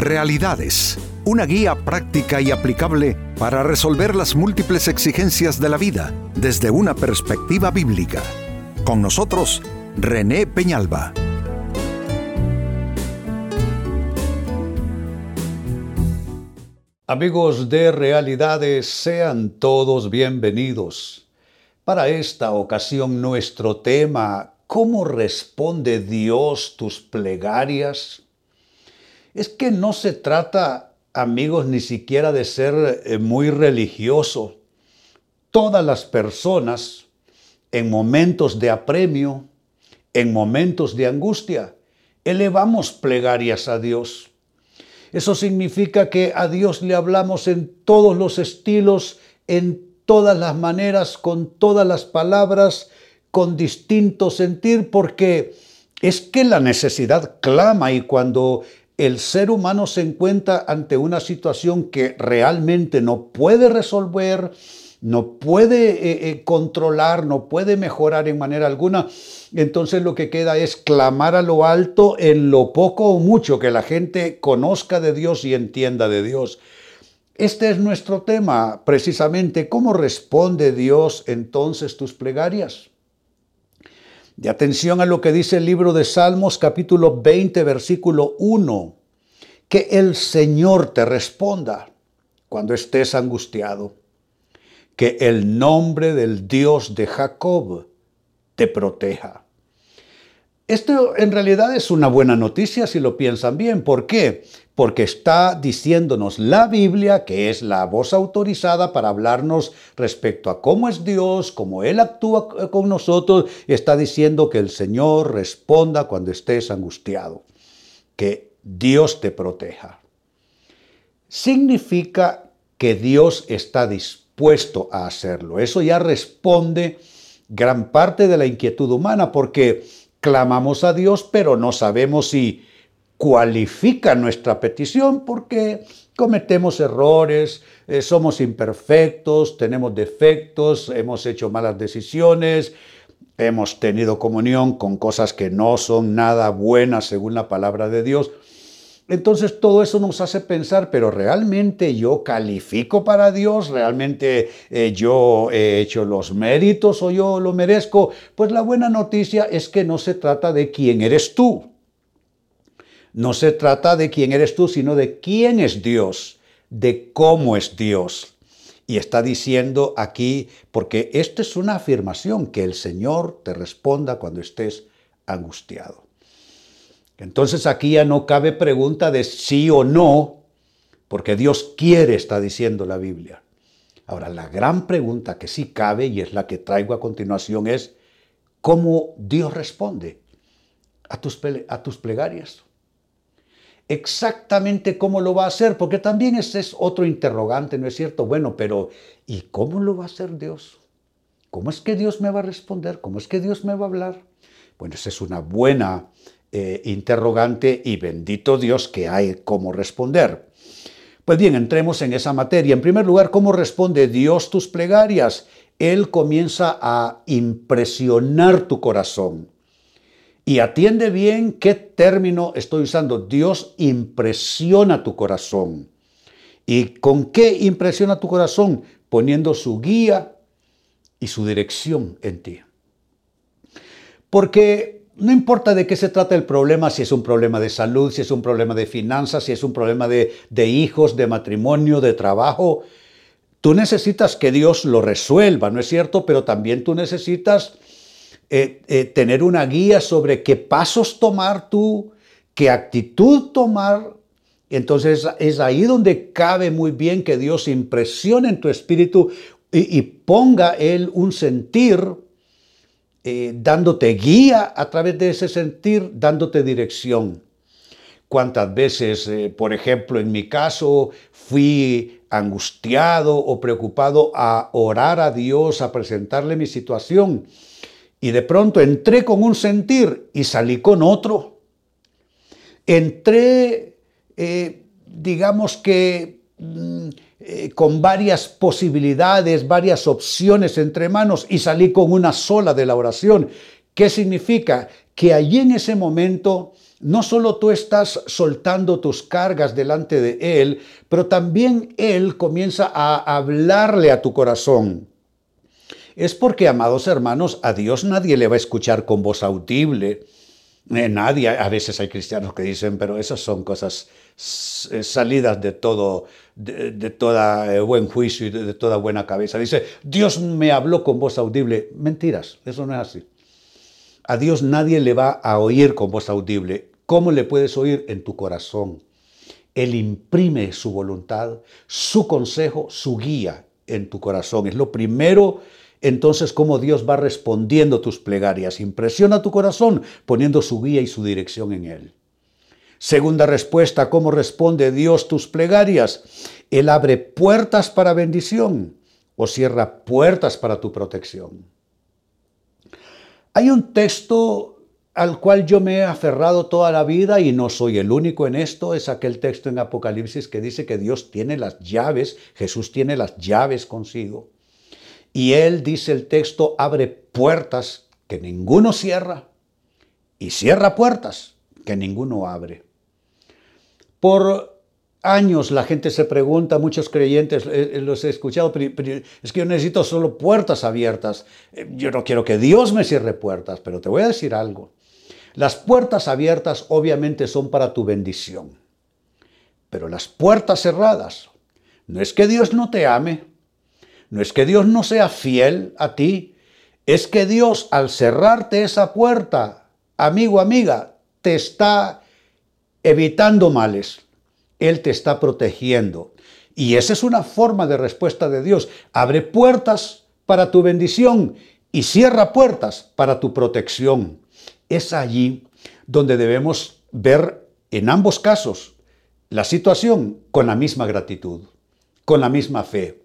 Realidades, una guía práctica y aplicable para resolver las múltiples exigencias de la vida desde una perspectiva bíblica. Con nosotros, René Peñalba. Amigos de Realidades, sean todos bienvenidos. Para esta ocasión nuestro tema, ¿cómo responde Dios tus plegarias? Es que no se trata, amigos, ni siquiera de ser eh, muy religioso. Todas las personas, en momentos de apremio, en momentos de angustia, elevamos plegarias a Dios. Eso significa que a Dios le hablamos en todos los estilos, en todas las maneras, con todas las palabras, con distinto sentir, porque es que la necesidad clama y cuando el ser humano se encuentra ante una situación que realmente no puede resolver, no puede eh, eh, controlar, no puede mejorar en manera alguna, entonces lo que queda es clamar a lo alto en lo poco o mucho que la gente conozca de Dios y entienda de Dios. Este es nuestro tema, precisamente, ¿cómo responde Dios entonces tus plegarias? De atención a lo que dice el libro de Salmos capítulo 20 versículo 1. Que el Señor te responda cuando estés angustiado. Que el nombre del Dios de Jacob te proteja. Esto en realidad es una buena noticia si lo piensan bien. ¿Por qué? Porque está diciéndonos la Biblia, que es la voz autorizada para hablarnos respecto a cómo es Dios, cómo Él actúa con nosotros. Está diciendo que el Señor responda cuando estés angustiado, que Dios te proteja. Significa que Dios está dispuesto a hacerlo. Eso ya responde gran parte de la inquietud humana porque clamamos a Dios, pero no sabemos si cualifica nuestra petición porque cometemos errores, eh, somos imperfectos, tenemos defectos, hemos hecho malas decisiones, hemos tenido comunión con cosas que no son nada buenas según la palabra de Dios. Entonces todo eso nos hace pensar, pero realmente yo califico para Dios, realmente eh, yo he hecho los méritos o yo lo merezco. Pues la buena noticia es que no se trata de quién eres tú. No se trata de quién eres tú, sino de quién es Dios, de cómo es Dios. Y está diciendo aquí, porque esta es una afirmación, que el Señor te responda cuando estés angustiado. Entonces aquí ya no cabe pregunta de sí o no, porque Dios quiere, está diciendo la Biblia. Ahora, la gran pregunta que sí cabe y es la que traigo a continuación es, ¿cómo Dios responde a tus, a tus plegarias? Exactamente cómo lo va a hacer, porque también ese es otro interrogante, ¿no es cierto? Bueno, pero ¿y cómo lo va a hacer Dios? ¿Cómo es que Dios me va a responder? ¿Cómo es que Dios me va a hablar? Bueno, esa es una buena eh, interrogante y bendito Dios que hay cómo responder. Pues bien, entremos en esa materia. En primer lugar, ¿cómo responde Dios tus plegarias? Él comienza a impresionar tu corazón. Y atiende bien qué término estoy usando. Dios impresiona tu corazón. ¿Y con qué impresiona tu corazón? Poniendo su guía y su dirección en ti. Porque no importa de qué se trata el problema, si es un problema de salud, si es un problema de finanzas, si es un problema de, hijos, de matrimonio, de trabajo, tú necesitas que Dios lo resuelva, ¿no es cierto? Pero también tú necesitas eh, eh, tener una guía sobre qué pasos tomar tú, qué actitud tomar. Entonces es ahí donde cabe muy bien que Dios impresione en tu espíritu y, y ponga Él un sentir eh, dándote guía a través de ese sentir, dándote dirección. Cuántas veces, eh, por ejemplo, en mi caso, fui angustiado o preocupado a orar a Dios, a presentarle mi situación. Y de pronto entré con un sentir y salí con otro. Entré, eh, digamos que... Eh, con varias posibilidades, varias opciones entre manos y salí con una sola de la oración. ¿Qué significa? Que allí en ese momento no solo tú estás soltando tus cargas delante de Él, pero también Él comienza a hablarle a tu corazón. Es porque, amados hermanos, a Dios nadie le va a escuchar con voz audible. Eh, nadie, a veces hay cristianos que dicen, pero esas son cosas eh, salidas de todo, de, toda eh, buen juicio y de toda buena cabeza. Dice, Dios me habló con voz audible. Mentiras, eso no es así. A Dios nadie le va a oír con voz audible. ¿Cómo le puedes oír? En tu corazón. Él imprime su voluntad, su consejo, su guía en tu corazón. Es lo primero, entonces, cómo Dios va respondiendo tus plegarias. Impresiona tu corazón poniendo su guía y su dirección en Él. Segunda respuesta, ¿cómo responde Dios tus plegarias? Él abre puertas para bendición o cierra puertas para tu protección. Hay un texto al cual yo me he aferrado toda la vida y no soy el único en esto, es aquel texto en Apocalipsis que dice que Dios tiene las llaves, Jesús tiene las llaves consigo. Y Él, dice el texto, abre puertas que ninguno cierra y cierra puertas que ninguno abre. Por años la gente se pregunta, muchos creyentes eh, eh, los he escuchado, es que yo necesito solo puertas abiertas. Eh, yo no quiero que Dios me cierre puertas, pero te voy a decir algo. Las puertas abiertas obviamente son para tu bendición, pero las puertas cerradas, no es que Dios no te ame, no es que Dios no sea fiel a ti, es que Dios al cerrarte esa puerta, amigo, amiga, te está evitando males, Él te está protegiendo. Y esa es una forma de respuesta de Dios. Abre puertas para tu bendición y cierra puertas para tu protección es allí donde debemos ver en ambos casos la situación con la misma gratitud, con la misma fe.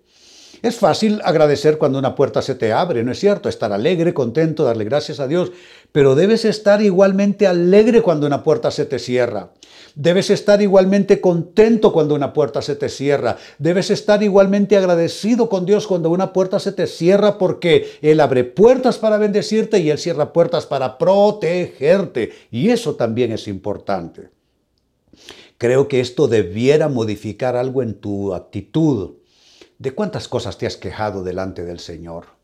Es fácil agradecer cuando una puerta se te abre, ¿no es cierto? Estar alegre, contento, darle gracias a Dios, pero debes estar igualmente alegre cuando una puerta se te cierra. Debes estar igualmente contento cuando una puerta se te cierra. Debes estar igualmente agradecido con Dios cuando una puerta se te cierra porque Él abre puertas para bendecirte y Él cierra puertas para protegerte. Y eso también es importante. Creo que esto debiera modificar algo en tu actitud. ¿De cuántas cosas te has quejado delante del Señor?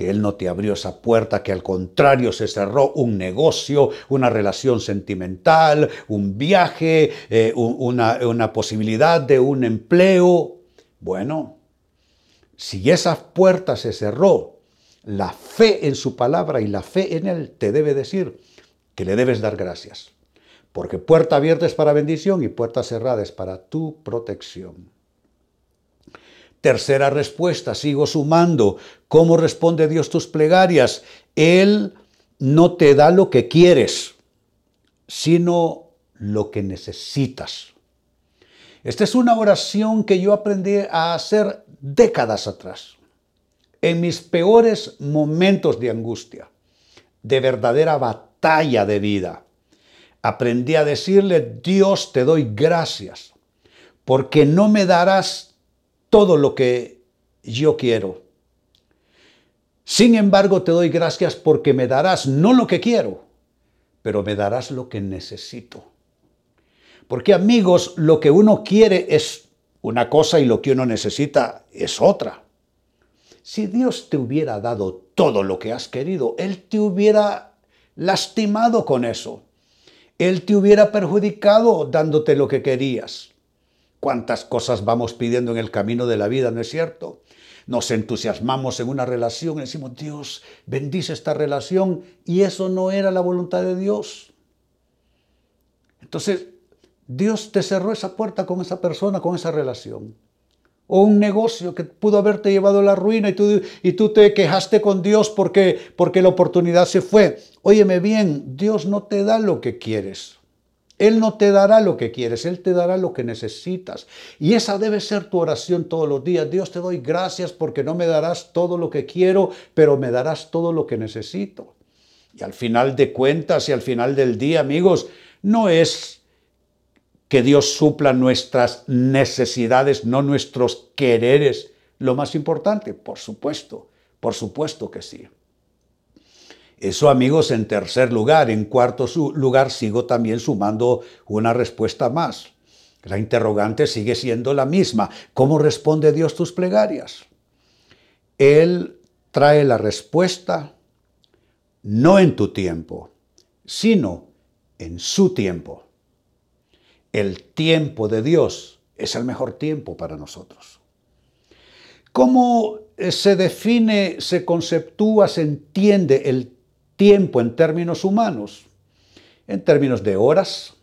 que Él no te abrió esa puerta, que al contrario se cerró un negocio, una relación sentimental, un viaje, eh, una, una posibilidad de un empleo. Bueno, si esa puerta se cerró, la fe en su palabra y la fe en Él te debe decir que le debes dar gracias. Porque puerta abierta es para bendición y puerta cerrada es para tu protección. Tercera respuesta, sigo sumando. ¿Cómo responde Dios tus plegarias? Él no te da lo que quieres, sino lo que necesitas. Esta es una oración que yo aprendí a hacer décadas atrás, en mis peores momentos de angustia, de verdadera batalla de vida. Aprendí a decirle, Dios te doy gracias, porque no me darás todo lo que yo quiero. Sin embargo, te doy gracias porque me darás no lo que quiero, pero me darás lo que necesito. Porque amigos, lo que uno quiere es una cosa y lo que uno necesita es otra. Si Dios te hubiera dado todo lo que has querido, Él te hubiera lastimado con eso. Él te hubiera perjudicado dándote lo que querías cuántas cosas vamos pidiendo en el camino de la vida, ¿no es cierto? Nos entusiasmamos en una relación y decimos, Dios, bendice esta relación y eso no era la voluntad de Dios. Entonces, Dios te cerró esa puerta con esa persona, con esa relación. O un negocio que pudo haberte llevado a la ruina y tú, y tú te quejaste con Dios porque, porque la oportunidad se fue. Óyeme bien, Dios no te da lo que quieres. Él no te dará lo que quieres, Él te dará lo que necesitas. Y esa debe ser tu oración todos los días. Dios te doy gracias porque no me darás todo lo que quiero, pero me darás todo lo que necesito. Y al final de cuentas y al final del día, amigos, no es que Dios supla nuestras necesidades, no nuestros quereres. Lo más importante, por supuesto, por supuesto que sí. Eso, amigos, en tercer lugar. En cuarto lugar, sigo también sumando una respuesta más. La interrogante sigue siendo la misma. ¿Cómo responde Dios tus plegarias? Él trae la respuesta no en tu tiempo, sino en su tiempo. El tiempo de Dios es el mejor tiempo para nosotros. ¿Cómo se define, se conceptúa, se entiende el tiempo en términos humanos, en términos de horas,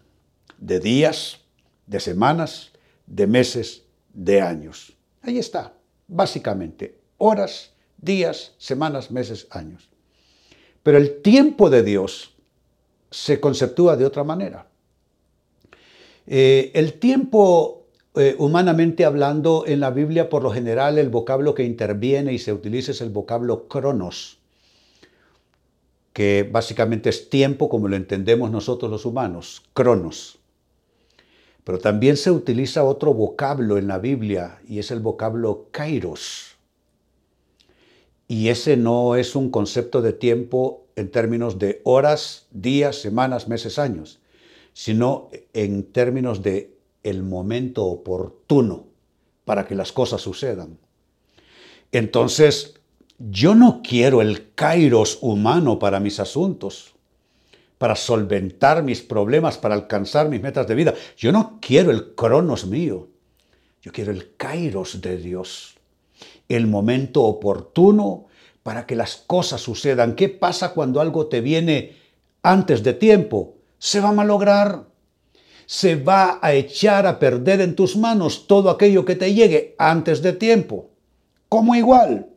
de días, de semanas, de meses, de años. Ahí está, básicamente, horas, días, semanas, meses, años. Pero el tiempo de Dios se conceptúa de otra manera. Eh, el tiempo, eh, humanamente hablando, en la Biblia por lo general el vocablo que interviene y se utiliza es el vocablo cronos que básicamente es tiempo como lo entendemos nosotros los humanos, cronos. Pero también se utiliza otro vocablo en la Biblia y es el vocablo kairos. Y ese no es un concepto de tiempo en términos de horas, días, semanas, meses, años, sino en términos de el momento oportuno para que las cosas sucedan. Entonces, yo no quiero el kairos humano para mis asuntos, para solventar mis problemas, para alcanzar mis metas de vida. Yo no quiero el cronos mío. Yo quiero el kairos de Dios. El momento oportuno para que las cosas sucedan. ¿Qué pasa cuando algo te viene antes de tiempo? Se va a malograr. Se va a echar a perder en tus manos todo aquello que te llegue antes de tiempo. Como igual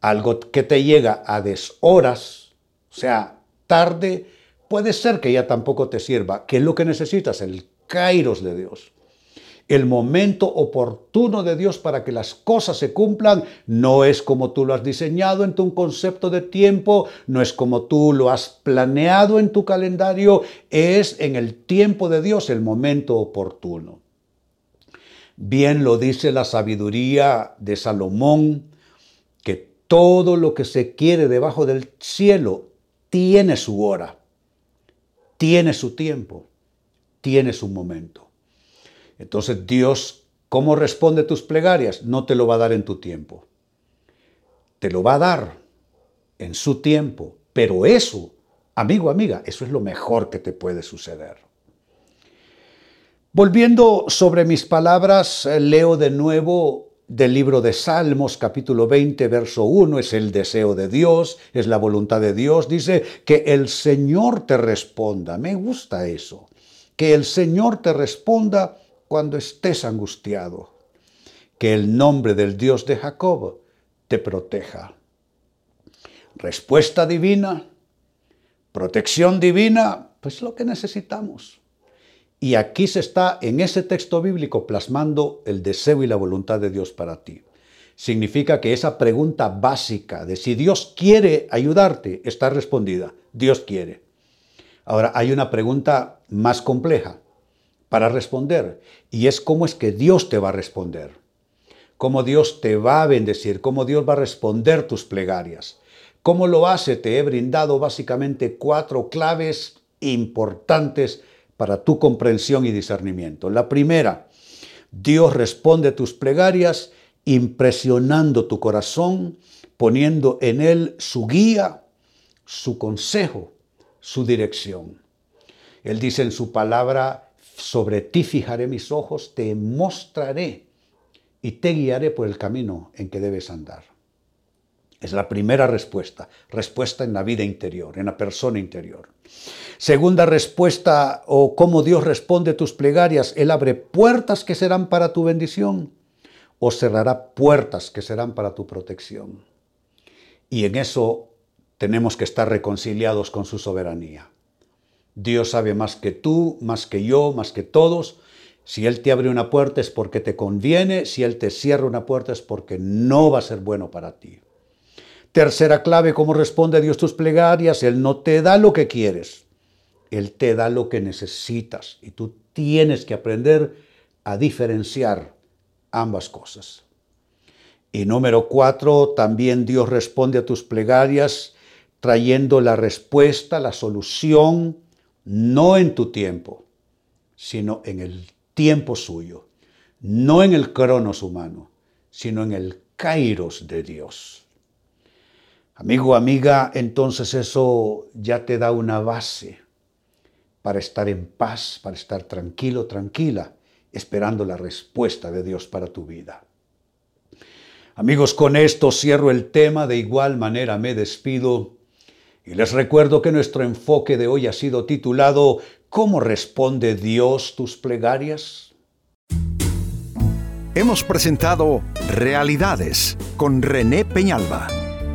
algo que te llega a deshoras, o sea, tarde, puede ser que ya tampoco te sirva. ¿Qué es lo que necesitas? El kairos de Dios. El momento oportuno de Dios para que las cosas se cumplan no es como tú lo has diseñado en tu concepto de tiempo, no es como tú lo has planeado en tu calendario, es en el tiempo de Dios el momento oportuno. Bien lo dice la sabiduría de Salomón, todo lo que se quiere debajo del cielo tiene su hora, tiene su tiempo, tiene su momento. Entonces Dios, ¿cómo responde tus plegarias? No te lo va a dar en tu tiempo. Te lo va a dar en su tiempo. Pero eso, amigo, amiga, eso es lo mejor que te puede suceder. Volviendo sobre mis palabras, eh, leo de nuevo del libro de Salmos capítulo 20 verso 1 es el deseo de Dios, es la voluntad de Dios. Dice que el Señor te responda. Me gusta eso. Que el Señor te responda cuando estés angustiado. Que el nombre del Dios de Jacob te proteja. Respuesta divina, protección divina, pues lo que necesitamos. Y aquí se está en ese texto bíblico plasmando el deseo y la voluntad de Dios para ti. Significa que esa pregunta básica de si Dios quiere ayudarte está respondida. Dios quiere. Ahora hay una pregunta más compleja para responder y es cómo es que Dios te va a responder. Cómo Dios te va a bendecir, cómo Dios va a responder tus plegarias. ¿Cómo lo hace? Te he brindado básicamente cuatro claves importantes para tu comprensión y discernimiento. La primera, Dios responde tus plegarias impresionando tu corazón, poniendo en él su guía, su consejo, su dirección. Él dice en su palabra, sobre ti fijaré mis ojos, te mostraré y te guiaré por el camino en que debes andar. Es la primera respuesta, respuesta en la vida interior, en la persona interior. Segunda respuesta o cómo Dios responde tus plegarias, Él abre puertas que serán para tu bendición o cerrará puertas que serán para tu protección. Y en eso tenemos que estar reconciliados con su soberanía. Dios sabe más que tú, más que yo, más que todos. Si Él te abre una puerta es porque te conviene, si Él te cierra una puerta es porque no va a ser bueno para ti. Tercera clave, ¿cómo responde Dios tus plegarias? Él no te da lo que quieres, Él te da lo que necesitas y tú tienes que aprender a diferenciar ambas cosas. Y número cuatro, también Dios responde a tus plegarias trayendo la respuesta, la solución, no en tu tiempo, sino en el tiempo suyo, no en el cronos humano, sino en el kairos de Dios. Amigo, amiga, entonces eso ya te da una base para estar en paz, para estar tranquilo, tranquila, esperando la respuesta de Dios para tu vida. Amigos, con esto cierro el tema, de igual manera me despido y les recuerdo que nuestro enfoque de hoy ha sido titulado ¿Cómo responde Dios tus plegarias? Hemos presentado Realidades con René Peñalba.